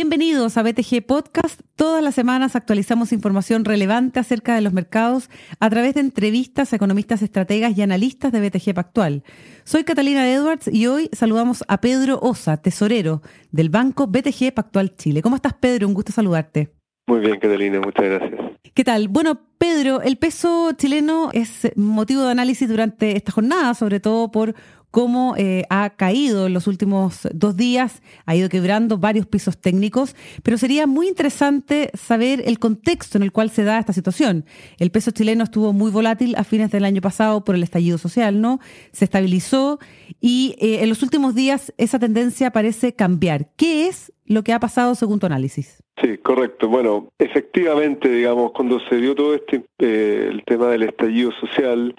Bienvenidos a BTG Podcast. Todas las semanas actualizamos información relevante acerca de los mercados a través de entrevistas a economistas, estrategas y analistas de BTG Pactual. Soy Catalina Edwards y hoy saludamos a Pedro Osa, tesorero del Banco BTG Pactual Chile. ¿Cómo estás, Pedro? Un gusto saludarte. Muy bien, Catalina, muchas gracias. ¿Qué tal? Bueno, Pedro, el peso chileno es motivo de análisis durante esta jornada, sobre todo por cómo eh, ha caído en los últimos dos días, ha ido quebrando varios pisos técnicos, pero sería muy interesante saber el contexto en el cual se da esta situación. El peso chileno estuvo muy volátil a fines del año pasado por el estallido social, ¿no? Se estabilizó y eh, en los últimos días esa tendencia parece cambiar. ¿Qué es lo que ha pasado según tu análisis? Sí, correcto. Bueno, efectivamente, digamos, cuando se dio todo este, eh, el tema del estallido social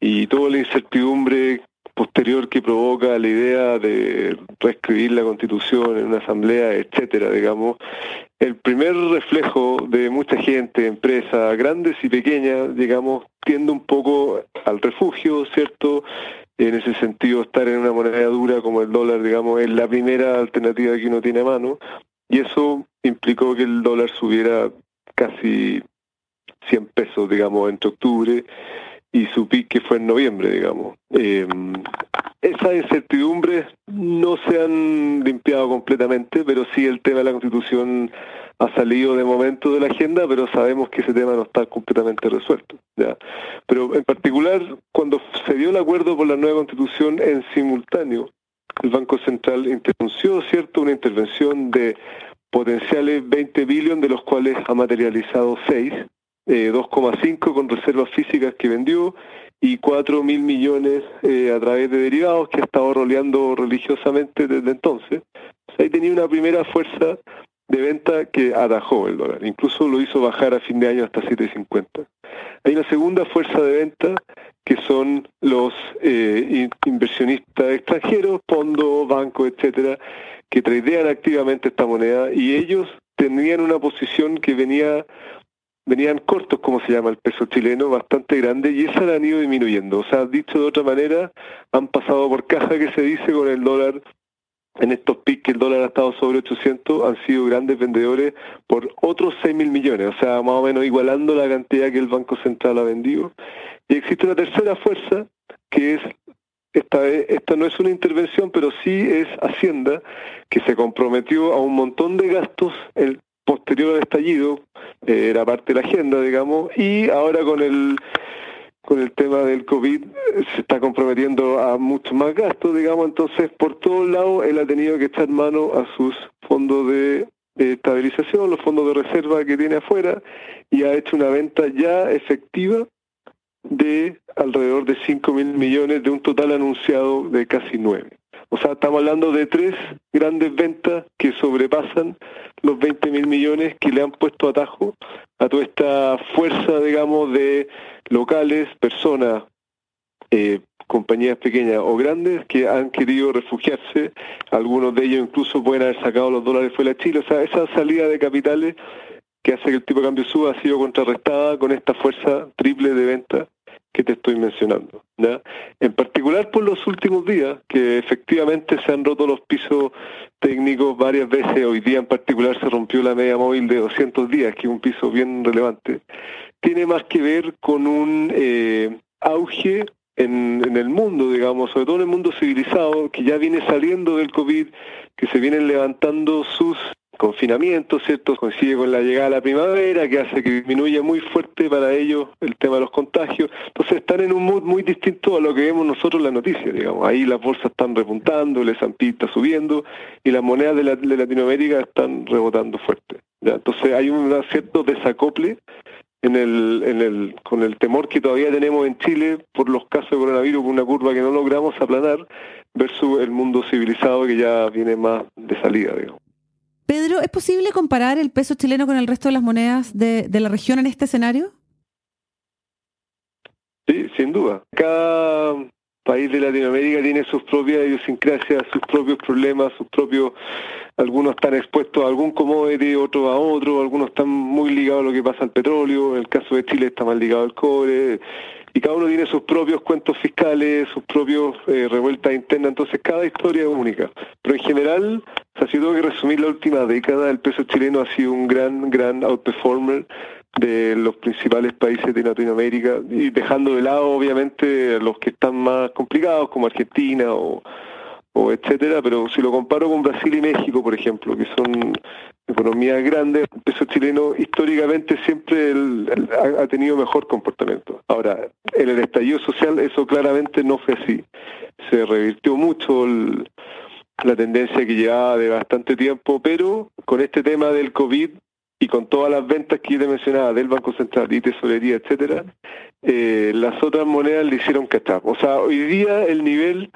y toda la incertidumbre posterior que provoca la idea de reescribir la constitución en una asamblea, etcétera, digamos, el primer reflejo de mucha gente, empresas grandes y pequeñas, digamos, tiende un poco al refugio, ¿cierto? En ese sentido, estar en una moneda dura como el dólar, digamos, es la primera alternativa que uno tiene a mano, y eso implicó que el dólar subiera casi 100 pesos, digamos, entre octubre y su pique fue en noviembre, digamos. Eh, esas incertidumbres no se han limpiado completamente, pero sí el tema de la Constitución ha salido de momento de la agenda, pero sabemos que ese tema no está completamente resuelto. ¿ya? Pero en particular, cuando se dio el acuerdo por la nueva Constitución en simultáneo, el Banco Central intervenció, ¿cierto?, una intervención de potenciales 20 billones, de los cuales ha materializado 6, eh, 2,5 con reservas físicas que vendió y 4 mil millones eh, a través de derivados que ha estado roleando religiosamente desde entonces. ahí tenía una primera fuerza de venta que atajó el dólar, incluso lo hizo bajar a fin de año hasta 7.50. Hay una segunda fuerza de venta que son los eh, inversionistas extranjeros, fondos, bancos, etcétera, que tradean activamente esta moneda y ellos tenían una posición que venía venían cortos, como se llama el peso chileno, bastante grande, y esa la han ido disminuyendo. O sea, dicho de otra manera, han pasado por caja que se dice con el dólar, en estos pics que el dólar ha estado sobre 800, han sido grandes vendedores por otros 6 mil millones, o sea, más o menos igualando la cantidad que el Banco Central ha vendido. Y existe una tercera fuerza, que es esta, esta no es una intervención, pero sí es Hacienda, que se comprometió a un montón de gastos el, posterior al estallido, eh, era parte de la agenda, digamos, y ahora con el con el tema del COVID se está comprometiendo a mucho más gastos, digamos, entonces por todos lados él ha tenido que echar mano a sus fondos de, estabilización, los fondos de reserva que tiene afuera, y ha hecho una venta ya efectiva de alrededor de 5 mil millones de un total anunciado de casi 9. O sea, estamos hablando de tres grandes ventas que sobrepasan los 20 mil millones que le han puesto atajo a toda esta fuerza, digamos, de locales, personas, eh, compañías pequeñas o grandes que han querido refugiarse. Algunos de ellos incluso pueden haber sacado los dólares fuera de Chile. O sea, esa salida de capitales que hace que el tipo de cambio suba ha sido contrarrestada con esta fuerza triple de venta que te estoy mencionando. ¿ya? En particular por los últimos días, que efectivamente se han roto los pisos técnicos varias veces, hoy día en particular se rompió la media móvil de 200 días, que es un piso bien relevante, tiene más que ver con un eh, auge en, en, el mundo, digamos, sobre todo en el mundo civilizado, que ya viene saliendo del COVID, que se vienen levantando sus confinamiento, ¿cierto? Coincide con la llegada de la primavera, que hace que disminuya muy fuerte para ellos el tema de los contagios. Entonces están en un mood muy distinto a lo que vemos nosotros en la noticia, digamos. Ahí las bolsas están repuntando, el S&P está subiendo y las monedas de, Latinoamérica están rebotando fuerte. Entonces hay un cierto desacople en el, en el, con el temor que todavía tenemos en Chile por los casos de coronavirus, una curva que no logramos aplanar, versus el mundo civilizado que ya viene más de salida, digamos. Pedro, ¿es posible comparar el peso chileno con el resto de las monedas de, la región en este escenario? Sí, sin duda. Cada país de Latinoamérica tiene sus propias idiosincrasias, sus propios problemas, sus propios... Algunos están expuestos a algún commodity, otros a otro, algunos están muy ligados a lo que pasa al petróleo, en el caso de Chile está más ligado al cobre, y cada uno tiene sus propios cuentos fiscales, sus propios eh, revueltas internas, entonces cada historia es única. Pero en general, o si tengo que resumir la última década, el peso chileno ha sido un gran, gran outperformer de los principales países de Latinoamérica y dejando de lado obviamente los que están más complicados como Argentina o, o etcétera, pero si lo comparo con Brasil y México, por ejemplo, que son economías grandes, el peso chileno históricamente siempre ha, tenido mejor comportamiento. Ahora, en el estallido social eso claramente no fue así. Se revirtió mucho la tendencia que llevaba de bastante tiempo, pero con este tema del COVID y con todas las ventas que te mencionaba del Banco Central y tesorería, etcétera, eh, las otras monedas le hicieron cachar. O sea, hoy día el nivel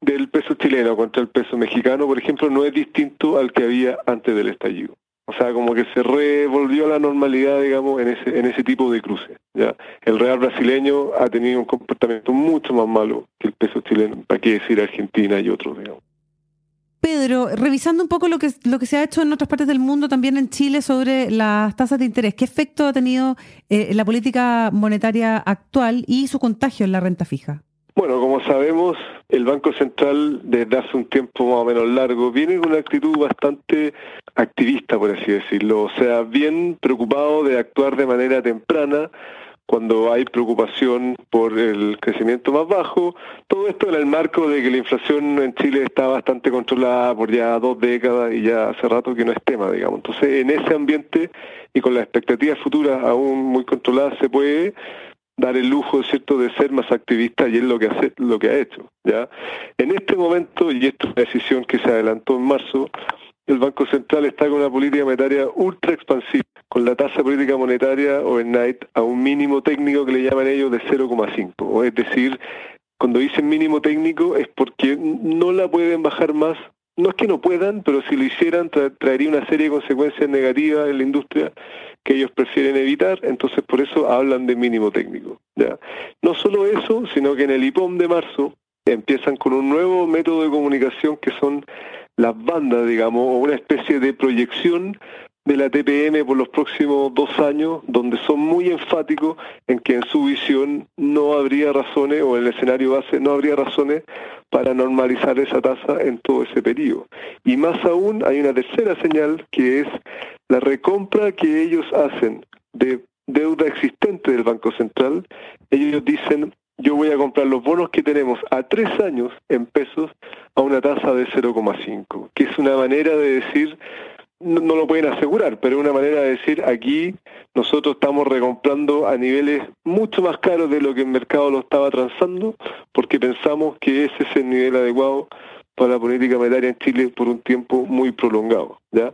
del peso chileno contra el peso mexicano, por ejemplo, no es distinto al que había antes del estallido. O sea, como que se revolvió a la normalidad, digamos, en ese, en ese tipo de cruces. ¿ya? El real brasileño ha tenido un comportamiento mucho más malo que el peso chileno, para qué decir Argentina y otros, digamos. Pedro, revisando un poco lo que, lo que se ha hecho en otras partes del mundo, también en Chile, sobre las tasas de interés, ¿qué efecto ha tenido eh, la política monetaria actual y su contagio en la renta fija? Bueno, como sabemos, el Banco Central desde hace un tiempo más o menos largo viene con una actitud bastante activista, por así decirlo, o sea, bien preocupado de actuar de manera temprana cuando hay preocupación por el crecimiento más bajo. Todo esto en el marco de que la inflación en Chile está bastante controlada por ya dos décadas y ya hace rato que no es tema, digamos. Entonces, en ese ambiente y con las expectativas futuras aún muy controladas, se puede dar el lujo, ¿cierto?, de ser más activista y es lo que, hace, lo que ha hecho, ¿ya? En este momento, y esto es una decisión que se adelantó en marzo, el Banco Central está con una política monetaria ultra expansiva, con la tasa política monetaria overnight a un mínimo técnico que le llaman ellos de 0,5. Es decir, cuando dicen mínimo técnico es porque no la pueden bajar más. No es que no puedan, pero si lo hicieran traería una serie de consecuencias negativas en la industria que ellos prefieren evitar, entonces por eso hablan de mínimo técnico. No solo eso, sino que en el IPOM de marzo empiezan con un nuevo método de comunicación que son las bandas, digamos, o una especie de proyección de la TPM por los próximos dos años, donde son muy enfáticos en que en su visión no habría razones, o en el escenario base no habría razones para normalizar esa tasa en todo ese periodo. Y más aún hay una tercera señal que es la recompra que ellos hacen de deuda existente del Banco Central. Ellos dicen, yo voy a comprar los bonos que tenemos a tres años en pesos a una tasa de 0,5, que es una manera de decir, no, lo pueden asegurar, pero es una manera de decir, aquí nosotros estamos recomprando a niveles mucho más caros de lo que el mercado lo estaba transando, porque pensamos que ese es el nivel adecuado para la política monetaria en Chile por un tiempo muy prolongado. ¿ya?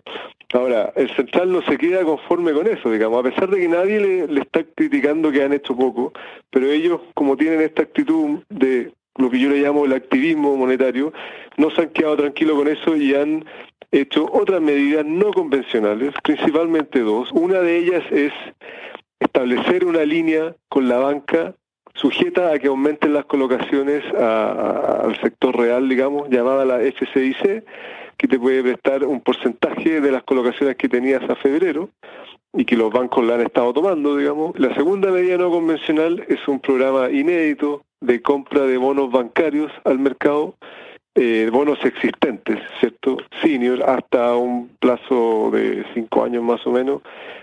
Ahora, el central no se queda conforme con eso, digamos, a pesar de que nadie le, está criticando que han hecho poco, pero ellos, como tienen esta actitud de lo que yo le llamo el activismo monetario, no se han quedado tranquilos con eso y han hecho otras medidas no convencionales, principalmente dos. Una de ellas es establecer una línea con la banca sujeta a que aumenten las colocaciones al sector real, digamos, llamada la FCIC, que te puede prestar un porcentaje de las colocaciones que tenías a febrero y que los bancos la han estado tomando, digamos. La segunda medida no convencional es un programa inédito de compra de bonos bancarios al mercado, eh, bonos existentes, ¿cierto? Senior, hasta un plazo de cinco años más o menos,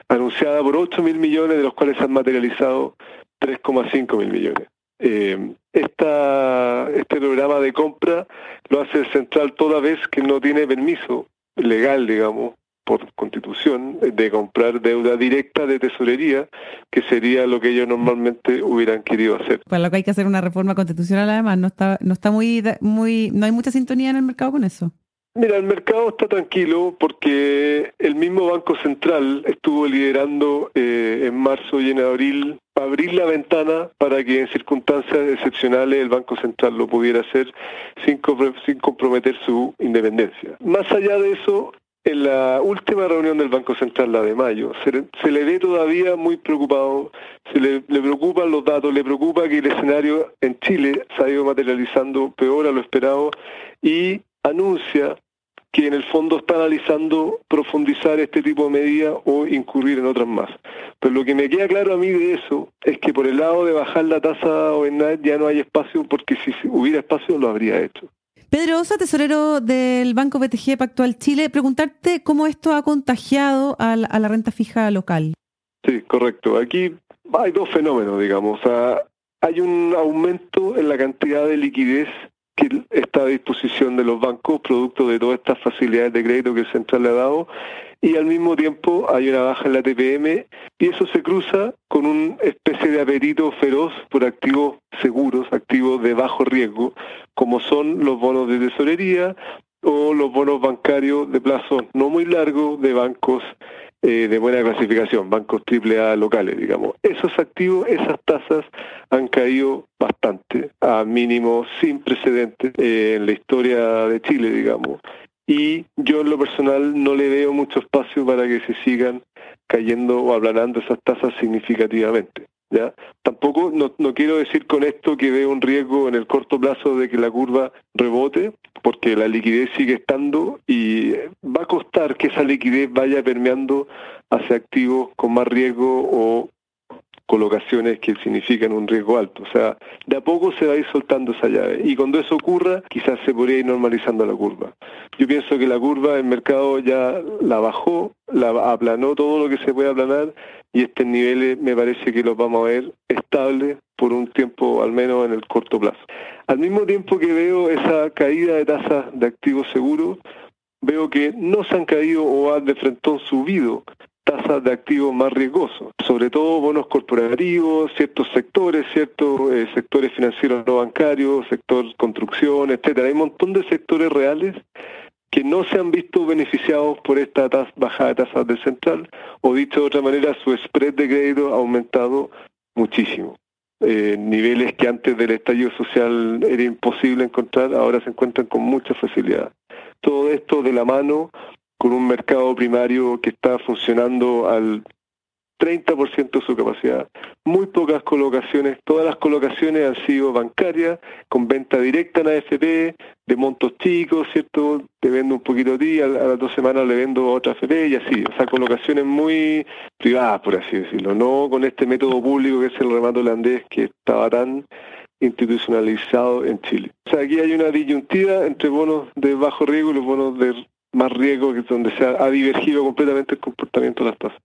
anunciada por 8 mil millones, de los cuales se han materializado 3,5 mil millones. Eh, esta, este programa de compra lo hace el central toda vez que no tiene permiso legal, digamos, por constitución, de comprar deuda directa de tesorería, que sería lo que ellos normalmente hubieran querido hacer. Para lo que hay que hacer una reforma constitucional, además, no está, no está muy, muy, no hay mucha sintonía en el mercado con eso. Mira, el mercado está tranquilo porque el mismo Banco Central estuvo liderando eh, en marzo y en abril abrir la ventana para que en circunstancias excepcionales el Banco Central lo pudiera hacer sin, sin comprometer su independencia. Más allá de eso, en la última reunión del Banco Central, la de mayo, se le, ve todavía muy preocupado, se le, le, preocupan los datos, le preocupa que el escenario en Chile se ha ido materializando peor a lo esperado y anuncia que en el fondo está analizando profundizar este tipo de medidas o incurrir en otras más. Pero lo que me queda claro a mí de eso es que por el lado de bajar la tasa overnight ya no hay espacio porque si hubiera espacio lo habría hecho. Pedro Osa, tesorero del Banco BTG Pactual Chile, preguntarte cómo esto ha contagiado a la, renta fija local. Sí, correcto. Aquí hay dos fenómenos, digamos. hay un aumento en la cantidad de liquidez que está a disposición de los bancos, producto de todas estas facilidades de crédito que el central le ha dado, y al mismo tiempo hay una baja en la TPM, y eso se cruza con una especie de apetito feroz por activos seguros, activos de bajo riesgo, como son los bonos de tesorería o los bonos bancarios de plazo no muy largo de bancos eh, de buena clasificación, bancos AAA locales, digamos. Esos activos, esas tasas han caído bastante, a mínimo sin precedentes eh, en la historia de Chile, digamos. Y yo en lo personal no le veo mucho espacio para que se sigan cayendo o aplanando esas tasas significativamente. ¿Ya? Tampoco no, no quiero decir con esto que veo un riesgo en el corto plazo de que la curva rebote, porque la liquidez sigue estando y va a costar que esa liquidez vaya permeando hacia activos con más riesgo o colocaciones que significan un riesgo alto. O sea, de a poco se va a ir soltando esa llave. Y cuando eso ocurra, quizás se podría ir normalizando la curva. Yo pienso que la curva, el mercado ya la bajó, la aplanó todo lo que se puede aplanar y estos niveles me parece que los vamos a ver estables por un tiempo, al menos en el corto plazo. Al mismo tiempo que veo esa caída de tasas de activos seguros, veo que no se han caído o han de frente subido tasas de activos más riesgosos, sobre todo bonos corporativos, ciertos sectores, ciertos eh, sectores financieros no bancarios, sector construcción, etcétera. Hay un montón de sectores reales que no se han visto beneficiados por esta bajada de tasas del central, o dicho de otra manera, su spread de crédito ha aumentado muchísimo. Eh, niveles que antes del estallido social era imposible encontrar, ahora se encuentran con mucha facilidad. Todo esto de la mano con un mercado primario que está funcionando al 30% de su capacidad. Muy pocas colocaciones, todas las colocaciones han sido bancarias, con venta directa en AFP, de montos chicos, ¿cierto? Te vendo un poquito a ti, a, las dos semanas le vendo otra AFP y así. O sea, colocaciones muy privadas, por así decirlo. No con este método público que es el remato holandés que estaba tan institucionalizado en Chile. O sea, aquí hay una disyuntiva entre bonos de bajo riesgo y los bonos de más riesgo, que es donde se ha, divergido completamente el comportamiento de las tasas.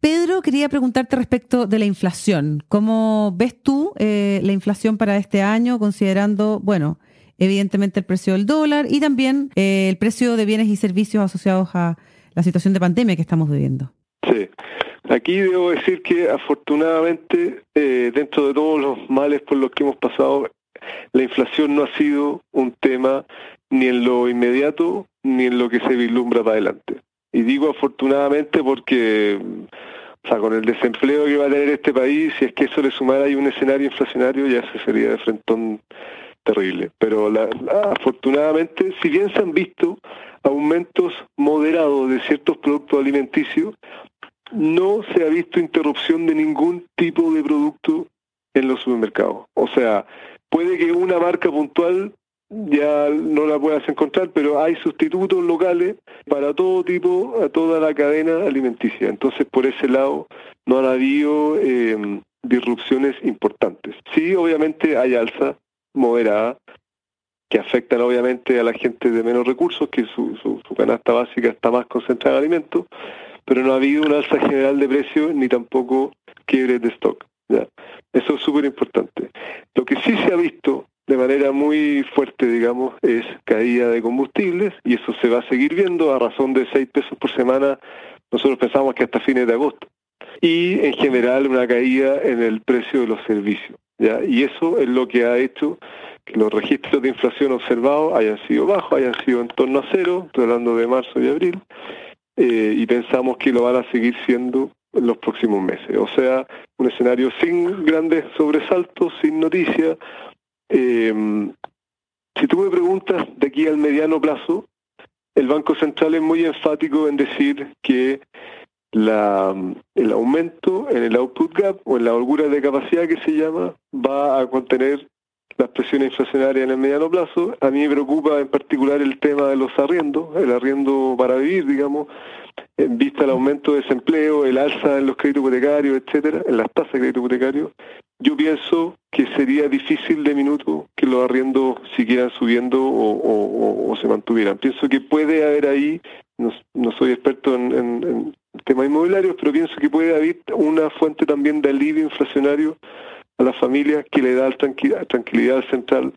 Pedro, quería preguntarte respecto de la inflación. ¿Cómo ves tú eh, la inflación para este año, considerando, bueno, evidentemente el precio del dólar y también eh, el precio de bienes y servicios asociados a la situación de pandemia que estamos viviendo? Sí, aquí debo decir que afortunadamente, eh, dentro de todos los males por los que hemos pasado, la inflación no ha sido un tema ni en lo inmediato ni en lo que se vislumbra para adelante. Y digo afortunadamente porque, o sea, con el desempleo que va a tener este país, si es que eso le sumara hay un escenario inflacionario, ya se sería de frentón terrible. Pero afortunadamente, si bien se han visto aumentos moderados de ciertos productos alimenticios, no se ha visto interrupción de ningún tipo de producto en los supermercados. O sea, puede que una marca puntual ya no la puedas encontrar, pero hay sustitutos locales para todo tipo, a toda la cadena alimenticia. Entonces, por ese lado, no han habido eh, disrupciones importantes. Sí, obviamente hay alza moderada que afectan obviamente a la gente de menos recursos, que su, su, canasta básica está más concentrada en alimentos, pero no ha habido una alza general de precios ni tampoco quiebres de stock. ¿ya? Eso es súper importante. Lo que sí se ha visto de manera muy fuerte, digamos, es caída de combustibles y eso se va a seguir viendo a razón de 6 pesos por semana. Nosotros pensamos que hasta fines de agosto. Y en general una caída en el precio de los servicios. ¿ya? Y eso es lo que ha hecho que los registros de inflación observados hayan sido bajos, hayan sido en torno a cero, estoy hablando de marzo y abril, eh, y pensamos que lo van a seguir siendo en los próximos meses. O sea, un escenario sin grandes sobresaltos, sin noticias, eh, si tú me preguntas de aquí al mediano plazo, el Banco Central es muy enfático en decir que el aumento en el output gap o en la holgura de capacidad que se llama va a contener las presiones inflacionarias en el mediano plazo. A mí me preocupa en particular el tema de los arriendos, el arriendo para vivir, digamos, en vista del aumento de desempleo, el alza en los créditos hipotecarios, etcétera, en las tasas de crédito hipotecario. Yo pienso que sería difícil de minuto que los arriendos siguieran subiendo o, se mantuvieran. Pienso que puede haber ahí, no, soy experto en, en temas inmobiliarios, pero pienso que puede haber una fuente también de alivio inflacionario a las familias que le da tranquilidad al central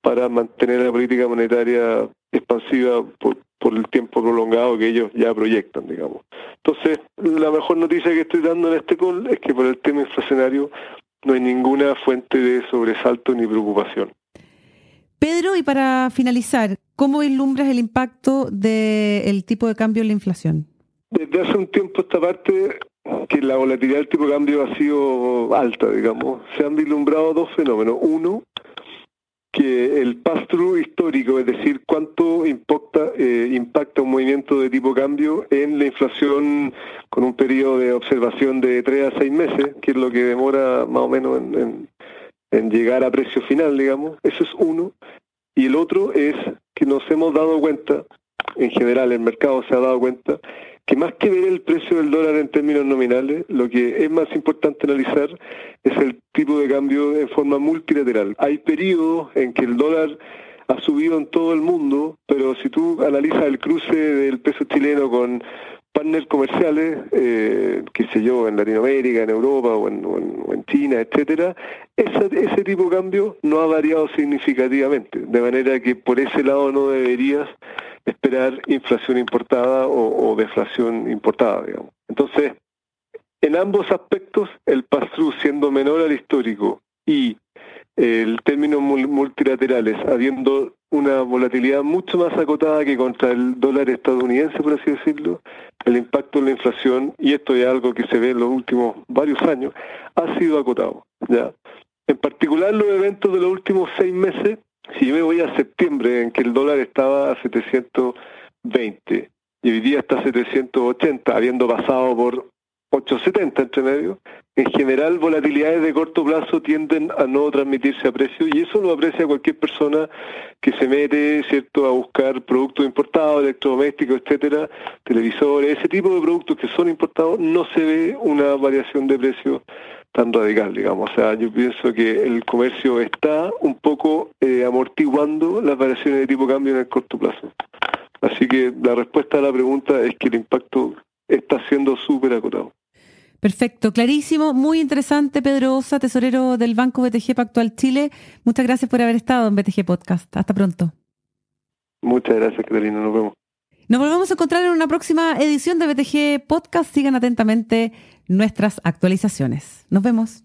para mantener la política monetaria expansiva por el tiempo prolongado que ellos ya proyectan, digamos. Entonces, la mejor noticia que estoy dando en este call es que por el tema inflacionario no hay ninguna fuente de sobresalto ni preocupación. Pedro, y para finalizar, ¿cómo vislumbras el impacto del tipo de cambio en la inflación? Desde hace un tiempo esta parte que la volatilidad del tipo de cambio ha sido alta, digamos. Se han vislumbrado dos fenómenos. Uno, que el pass-through histórico, es decir, cuánto impacta, eh, impacta un movimiento de tipo cambio en la inflación con un periodo de observación de tres a seis meses, que es lo que demora más o menos en, en llegar a precio final, digamos. Eso es uno. Y el otro es que nos hemos dado cuenta, en general el mercado se ha dado cuenta, que más que ver el precio del dólar en términos nominales, lo que es más importante analizar es el tipo de cambio en forma multilateral. Hay periodos en que el dólar ha subido en todo el mundo, pero si tú analizas el cruce del peso chileno con partners comerciales, eh, qué sé yo, en Latinoamérica, en Europa o en, China, etcétera, ese tipo de cambio no ha variado significativamente, de manera que por ese lado no deberías esperar inflación importada o, deflación importada, digamos. Entonces, en ambos aspectos, el pass siendo menor al histórico y el término multilaterales habiendo una volatilidad mucho más acotada que contra el dólar estadounidense, por así decirlo, el impacto en la inflación, y esto es algo que se ve en los últimos varios años, ha sido acotado. ¿ya? En particular los eventos de los últimos seis meses si yo me voy a septiembre, en que el dólar estaba a 720 y hoy día está a 780, habiendo pasado por 870 entre medio, en general volatilidades de corto plazo tienden a no transmitirse a precio y eso lo aprecia cualquier persona que se mete, ¿cierto?, a buscar productos importados, electrodomésticos, etcétera, televisores, ese tipo de productos que son importados, no se ve una variación de precio tan radical, digamos. O sea, yo pienso que el comercio está un poco eh, amortiguando las variaciones de tipo cambio en el corto plazo. Así que la respuesta a la pregunta es que el impacto está siendo súper acotado. Perfecto, clarísimo, muy interesante. Pedro Osa, tesorero del Banco BTG Pactual Chile. Muchas gracias por haber estado en BTG Podcast. Hasta pronto. Muchas gracias, Catalina. Nos vemos. Nos volvemos a encontrar en una próxima edición de BTG Podcast. Sigan atentamente nuestras actualizaciones. Nos vemos.